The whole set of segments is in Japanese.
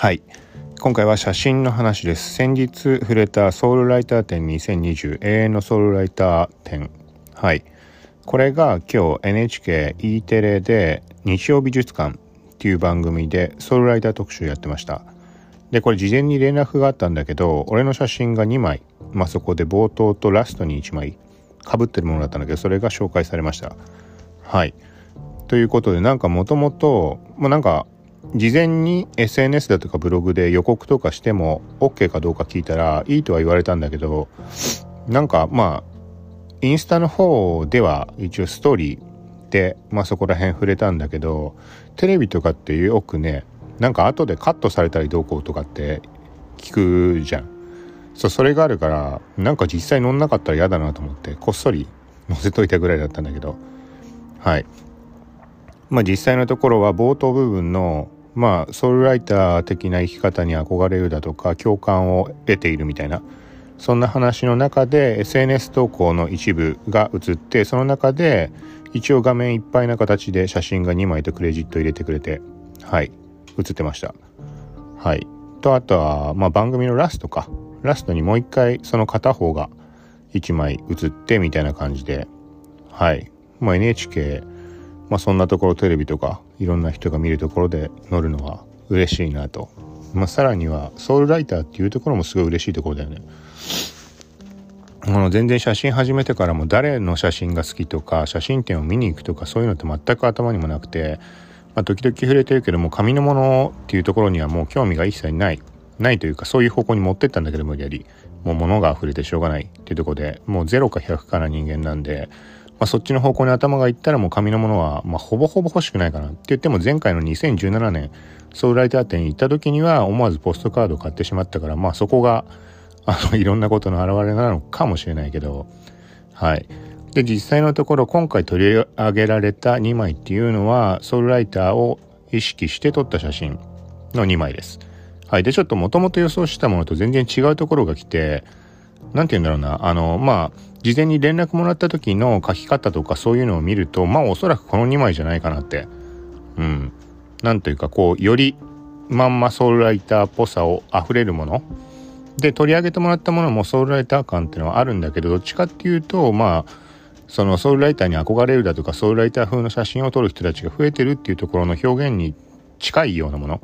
はい。今回は写真の話です。先日触れたソウルライター展2020永遠のソウルライター展。はい。これが今日 NHKE テレで日曜美術館っていう番組でソウルライター特集やってました。でこれ事前に連絡があったんだけど俺の写真が2枚。まあそこで冒頭とラストに1枚かぶってるものだったんだけどそれが紹介されました。はい。ということでなんかもともともうなんか事前に SNS だとかブログで予告とかしても OK かどうか聞いたらいいとは言われたんだけどなんかまあインスタの方では一応ストーリーで、まあ、そこら辺触れたんだけどテレビとかってよくねなんか後でカットされたりどうこうとかって聞くじゃん。そうそれがあるからなんか実際乗んなかったら嫌だなと思ってこっそり載せといたぐらいだったんだけど。はい。まあ実際のところは冒頭部分のまあソウルライター的な生き方に憧れるだとか共感を得ているみたいなそんな話の中で SNS 投稿の一部が映ってその中で一応画面いっぱいな形で写真が2枚とクレジット入れてくれてはい映ってました。はい。とあとは、まあ、番組のラストか。ラストにもう一回その片方が1枚映ってみたいな感じではい。まあ NHK まあそんなところテレビとかいろんな人が見るところで乗るのは嬉しいなと。まあさらにはソウルライターっていうところもすごい嬉しいところだよね。あの全然写真始めてからも誰の写真が好きとか写真展を見に行くとかそういうのって全く頭にもなくて、まあ、時々触れてるけども紙のものっていうところにはもう興味が一切ないないというかそういう方向に持ってったんだけど無理やりもう物が溢れてしょうがないっていうとこでもう0か100かな人間なんでまあ、そっちの方向に頭がいったらもう紙のものは、まあ、ほぼほぼ欲しくないかなって言っても前回の2017年ソウルライター店に行った時には思わずポストカードを買ってしまったからまあそこがあのいろんなことの表れなのかもしれないけどはい。で実際のところ今回取り上げられた2枚っていうのはソウルライターを意識して撮った写真の2枚です。はい。でちょっともともと予想したものと全然違うところが来て何て言うんだろうな。あのまあ事前に連絡もらった時の書き方とかそういうのを見るとまあおそらくこの2枚じゃないかなって。うん。なんというかこうよりまんまソウルライターっぽさを溢れるもの。で取り上げてもらったものもソウルライター感っていうのはあるんだけどどっちかっていうとまあそのソウルライターに憧れるだとかソウルライター風の写真を撮る人たちが増えてるっていうところの表現に近いようなもの。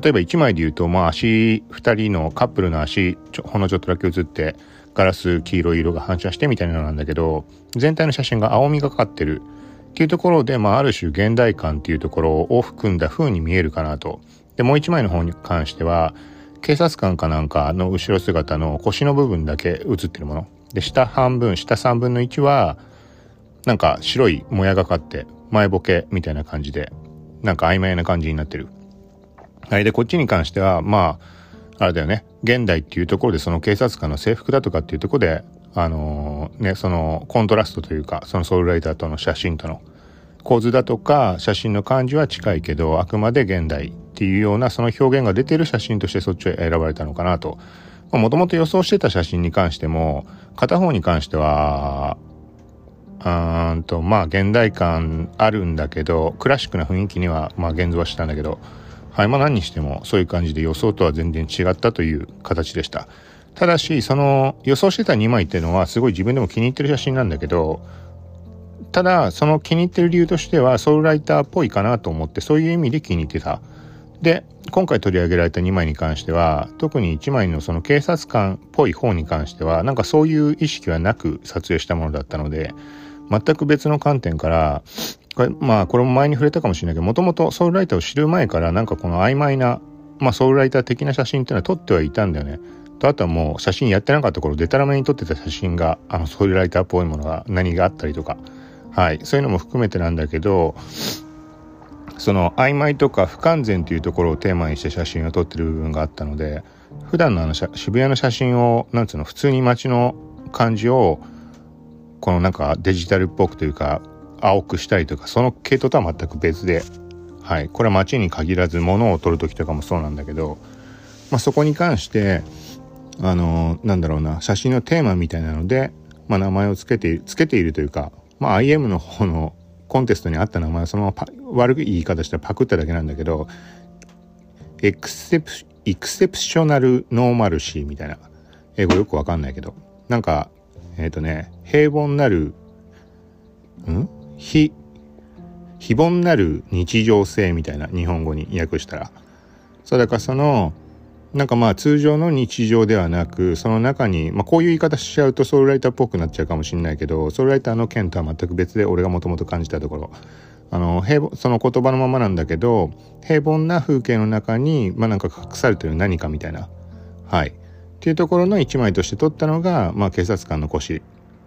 例えば1枚で言うとまあ足2人のカップルの足ほんのちょっとだけ写ってガラス黄色い色が反射してみたいなのなんだけど全体の写真が青みがかってるっていうところで、まあ、ある種現代感っていうところを含んだ風に見えるかなと。でもう一枚の方に関しては警察官かなんかの後ろ姿の腰の部分だけ写ってるもので下半分下3分の1はなんか白いもやがかって前ボケみたいな感じでなんか曖昧な感じになってる。はい、でこっちに関してはまああれだよね。現代っていうところでその警察官の制服だとかっていうところであのー、ねそのコントラストというかそのソウルライターとの写真との構図だとか写真の感じは近いけどあくまで現代っていうようなその表現が出てる写真としてそっちを選ばれたのかなと。もともと予想してた写真に関しても片方に関してはうんとまあ現代感あるんだけどクラシックな雰囲気にはまあ現像はしたんだけどはい、まあ何にしてもそういう感じで予想とは全然違ったという形でした。ただし、その予想してた2枚っていうのはすごい自分でも気に入ってる写真なんだけど、ただ、その気に入ってる理由としてはソウルライターっぽいかなと思って、そういう意味で気に入ってた。で、今回取り上げられた2枚に関しては、特に1枚のその警察官っぽい方に関しては、なんかそういう意識はなく撮影したものだったので、全く別の観点から、まあ、これも前に触れたかもしれないけど、もともとソウルライターを知る前から、なんかこの曖昧な、まあ、ソウルライター的な写真っていうのは撮ってはいたんだよね。と、あとはもう写真やってなかった頃、デタラメに撮ってた写真が、あの、ソウルライターっぽいものが何があったりとか、はい、そういうのも含めてなんだけど、その曖昧とか不完全というところをテーマにして写真を撮ってる部分があったので、普段のあの渋谷の写真を、なんつうの、普通に街の感じを、このなんかデジタルっぽくというか、青くしたりとかその系統とは全く別で、はい、これは街に限らず物を撮る時とかもそうなんだけど、まあ、そこに関してあのなんだろうな写真のテーマみたいなので、まあ、名前を付けて付けているというか、まあ、IM の方のコンテストにあった名前はそのまま悪い言い方したらパクっただけなんだけどエクセプエクセプショナルノーマルシーみたいな英語よくわかんないけどなんかえっ、ー、とね平凡なるん？非非凡なる日常性みたいな日本語に訳したら。そうだからそのなんかまあ通常の日常ではなくその中に、まあ、こういう言い方しちゃうとソウルライターっぽくなっちゃうかもしれないけどソウルライターの件とは全く別で俺がもともと感じたところ。あの平その言葉のままなんだけど平凡な風景の中に、まあ、なんか隠されてる何かみたいな。はい。っていうところの一枚として撮ったのが、まあ、警察官の腰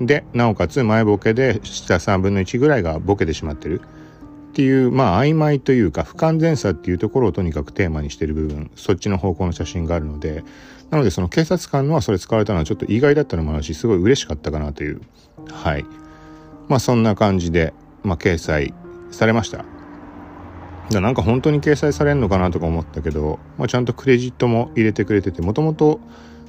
でなおかつ前ボケで下3分の1ぐらいがボケてしまってる。っていうまあ曖昧というか不完全さっていうところをとにかくテーマにしてる部分。そっちの方向の写真があるので。なのでその警察官のはそれ使われたのはちょっと意外だったのもあるしすごい嬉しかったかなという。はい。まあそんな感じで、まあ、掲載されました。なんか本当に掲載されるのかなとか思ったけど、まあ、ちゃんとクレジットも入れてくれててもともと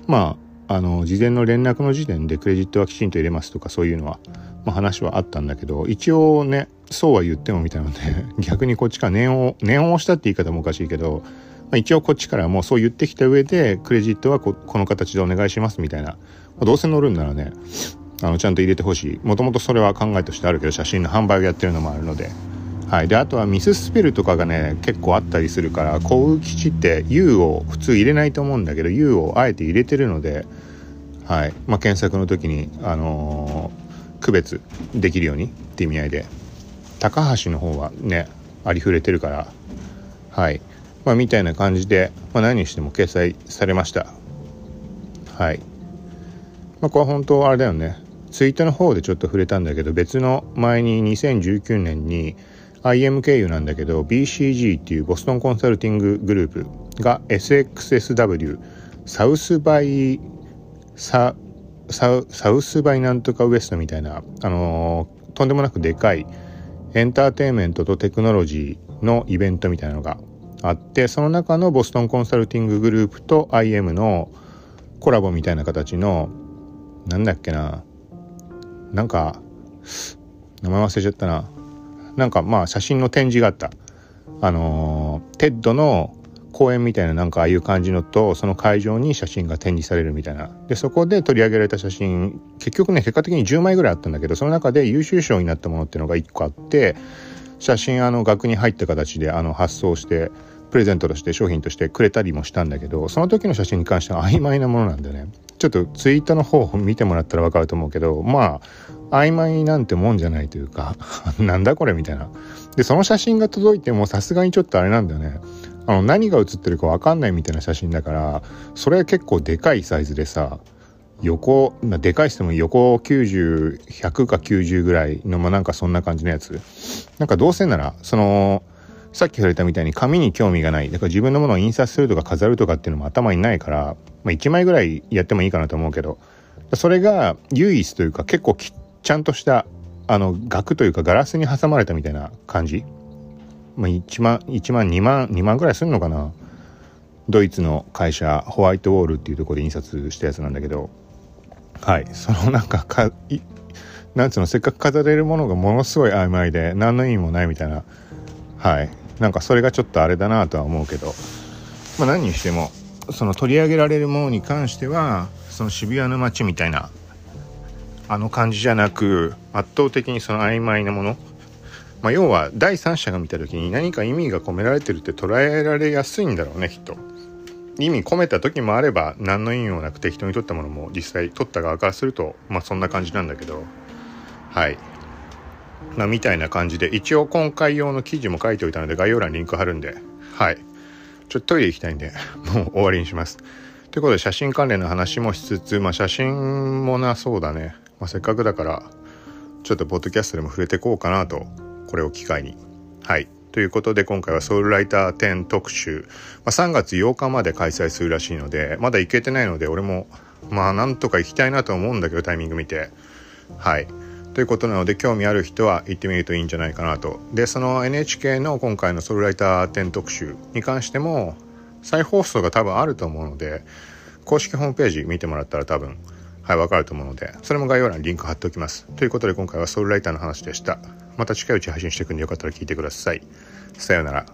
まああの事前の連絡の時点でクレジットはきちんと入れますとかそういうのは、まあ、話はあったんだけど一応ねそうは言ってもみたいなので 逆にこっちから念を念を押したって言い方もおかしいけど、まあ、一応こっちからもうそう言ってきた上でクレジットはこの形でお願いしますみたいな、まあ、どうせ乗るんならねあのちゃんと入れてほしいもともとそれは考えとしてあるけど写真の販売をやってるのもあるので。はい、であとはミススペルとかがね結構あったりするから航空基地って U を普通入れないと思うんだけど U をあえて入れてるので、はい。まあ、検索の時に、あのー、区別できるようにって意味合いで。高橋の方はねありふれてるからはい。まあみたいな感じで、まあ、何にしても掲載されました。はい。まあこれは本当あれだよね。ツイートの方でちょっと触れたんだけど別の前に2019年に IM 経由なんだけど BCG っていうボストンコンサルティンググループが SXSW サウスバイササウスバイなんとかウエストみたいなあのー、とんでもなくでかいエンターテインメントとテクノロジーのイベントみたいなのがあってその中のボストンコンサルティンググループと IM のコラボみたいな形のなんだっけななんか名前忘れちゃったな。なんかまあ写真の展示があった。あの TED の講演みたいななんかああいう感じのとその会場に写真が展示されるみたいな。でそこで取り上げられた写真結局ね結果的に10枚ぐらいあったんだけどその中で優秀賞になったものっていうのが1個あって写真あの額に入った形であの発送してプレゼントとして商品としてくれたりもしたんだけどその時の写真に関しては曖昧なものなんでね。ちょっとツイートの方を見てもらったら分かると思うけどまあ曖昧なんてもんじゃないというか なんだこれみたいな。でその写真が届いてもさすがにちょっとあれなんだよね。あの何が写ってるか分かんないみたいな写真だからそれは結構でかいサイズでさ横まあでかいしても横90100か90ぐらいのまあなんかそんな感じのやつ。なんかどうせならそのさっき触れたみたいに紙に興味がない。だから自分のものを印刷するとか飾るとかっていうのも頭にないから、まあ、1枚ぐらいやってもいいかなと思うけど。それが唯一というか結構きっちゃんとしたあの額というかガラスに挟まれたみたいな感じ？まあ、1万1万2万2万ぐらいするのかな？ドイツの会社ホワイトウォールっていうとこで印刷したやつなんだけど。はい。そのなんかかいなんつうのせっかく飾れるものがものすごい曖昧で何の意味もないみたいな。はい。なんかそれがちょっとあれだなとは思うけど。まあ何にしてもその取り上げられるものに関してはその渋谷の街みたいなあの感じじゃなく圧倒的にその曖昧なもの。まあ、要は第三者が見た時に何か意味が込められてるって捉えられやすいんだろうねきっと。意味込めた時もあれば何の意味もなく適当に取ったものも実際取った側からするとまあそんな感じなんだけど。はい。まあみたいな感じで一応今回用の記事も書いておいたので概要欄にリンク貼るんで。はい。ちょっとトイレ行きたいんで もう終わりにします。ということで写真関連の話もしつつまあ写真もなそうだね、まあ、せっかくだからちょっとポッドキャストでも触れていこうかなとこれを機会に。はい。ということで今回はソウルライター10特集、まあ、3月8日まで開催するらしいのでまだ行けてないので俺もまあなんとか行きたいなと思うんだけどタイミング見てはいということなので興味ある人は行ってみるといいんじゃないかなとでその NHK の今回のソウルライター10特集に関しても再放送が多分あると思うので公式ホームページ見てもらったら多分はい、わかると思うので、それも概要欄にリンク貼っておきます。ということで今回はソウルライターの話でした。また近いうち配信していくんでよかったら聞いてください。さようなら。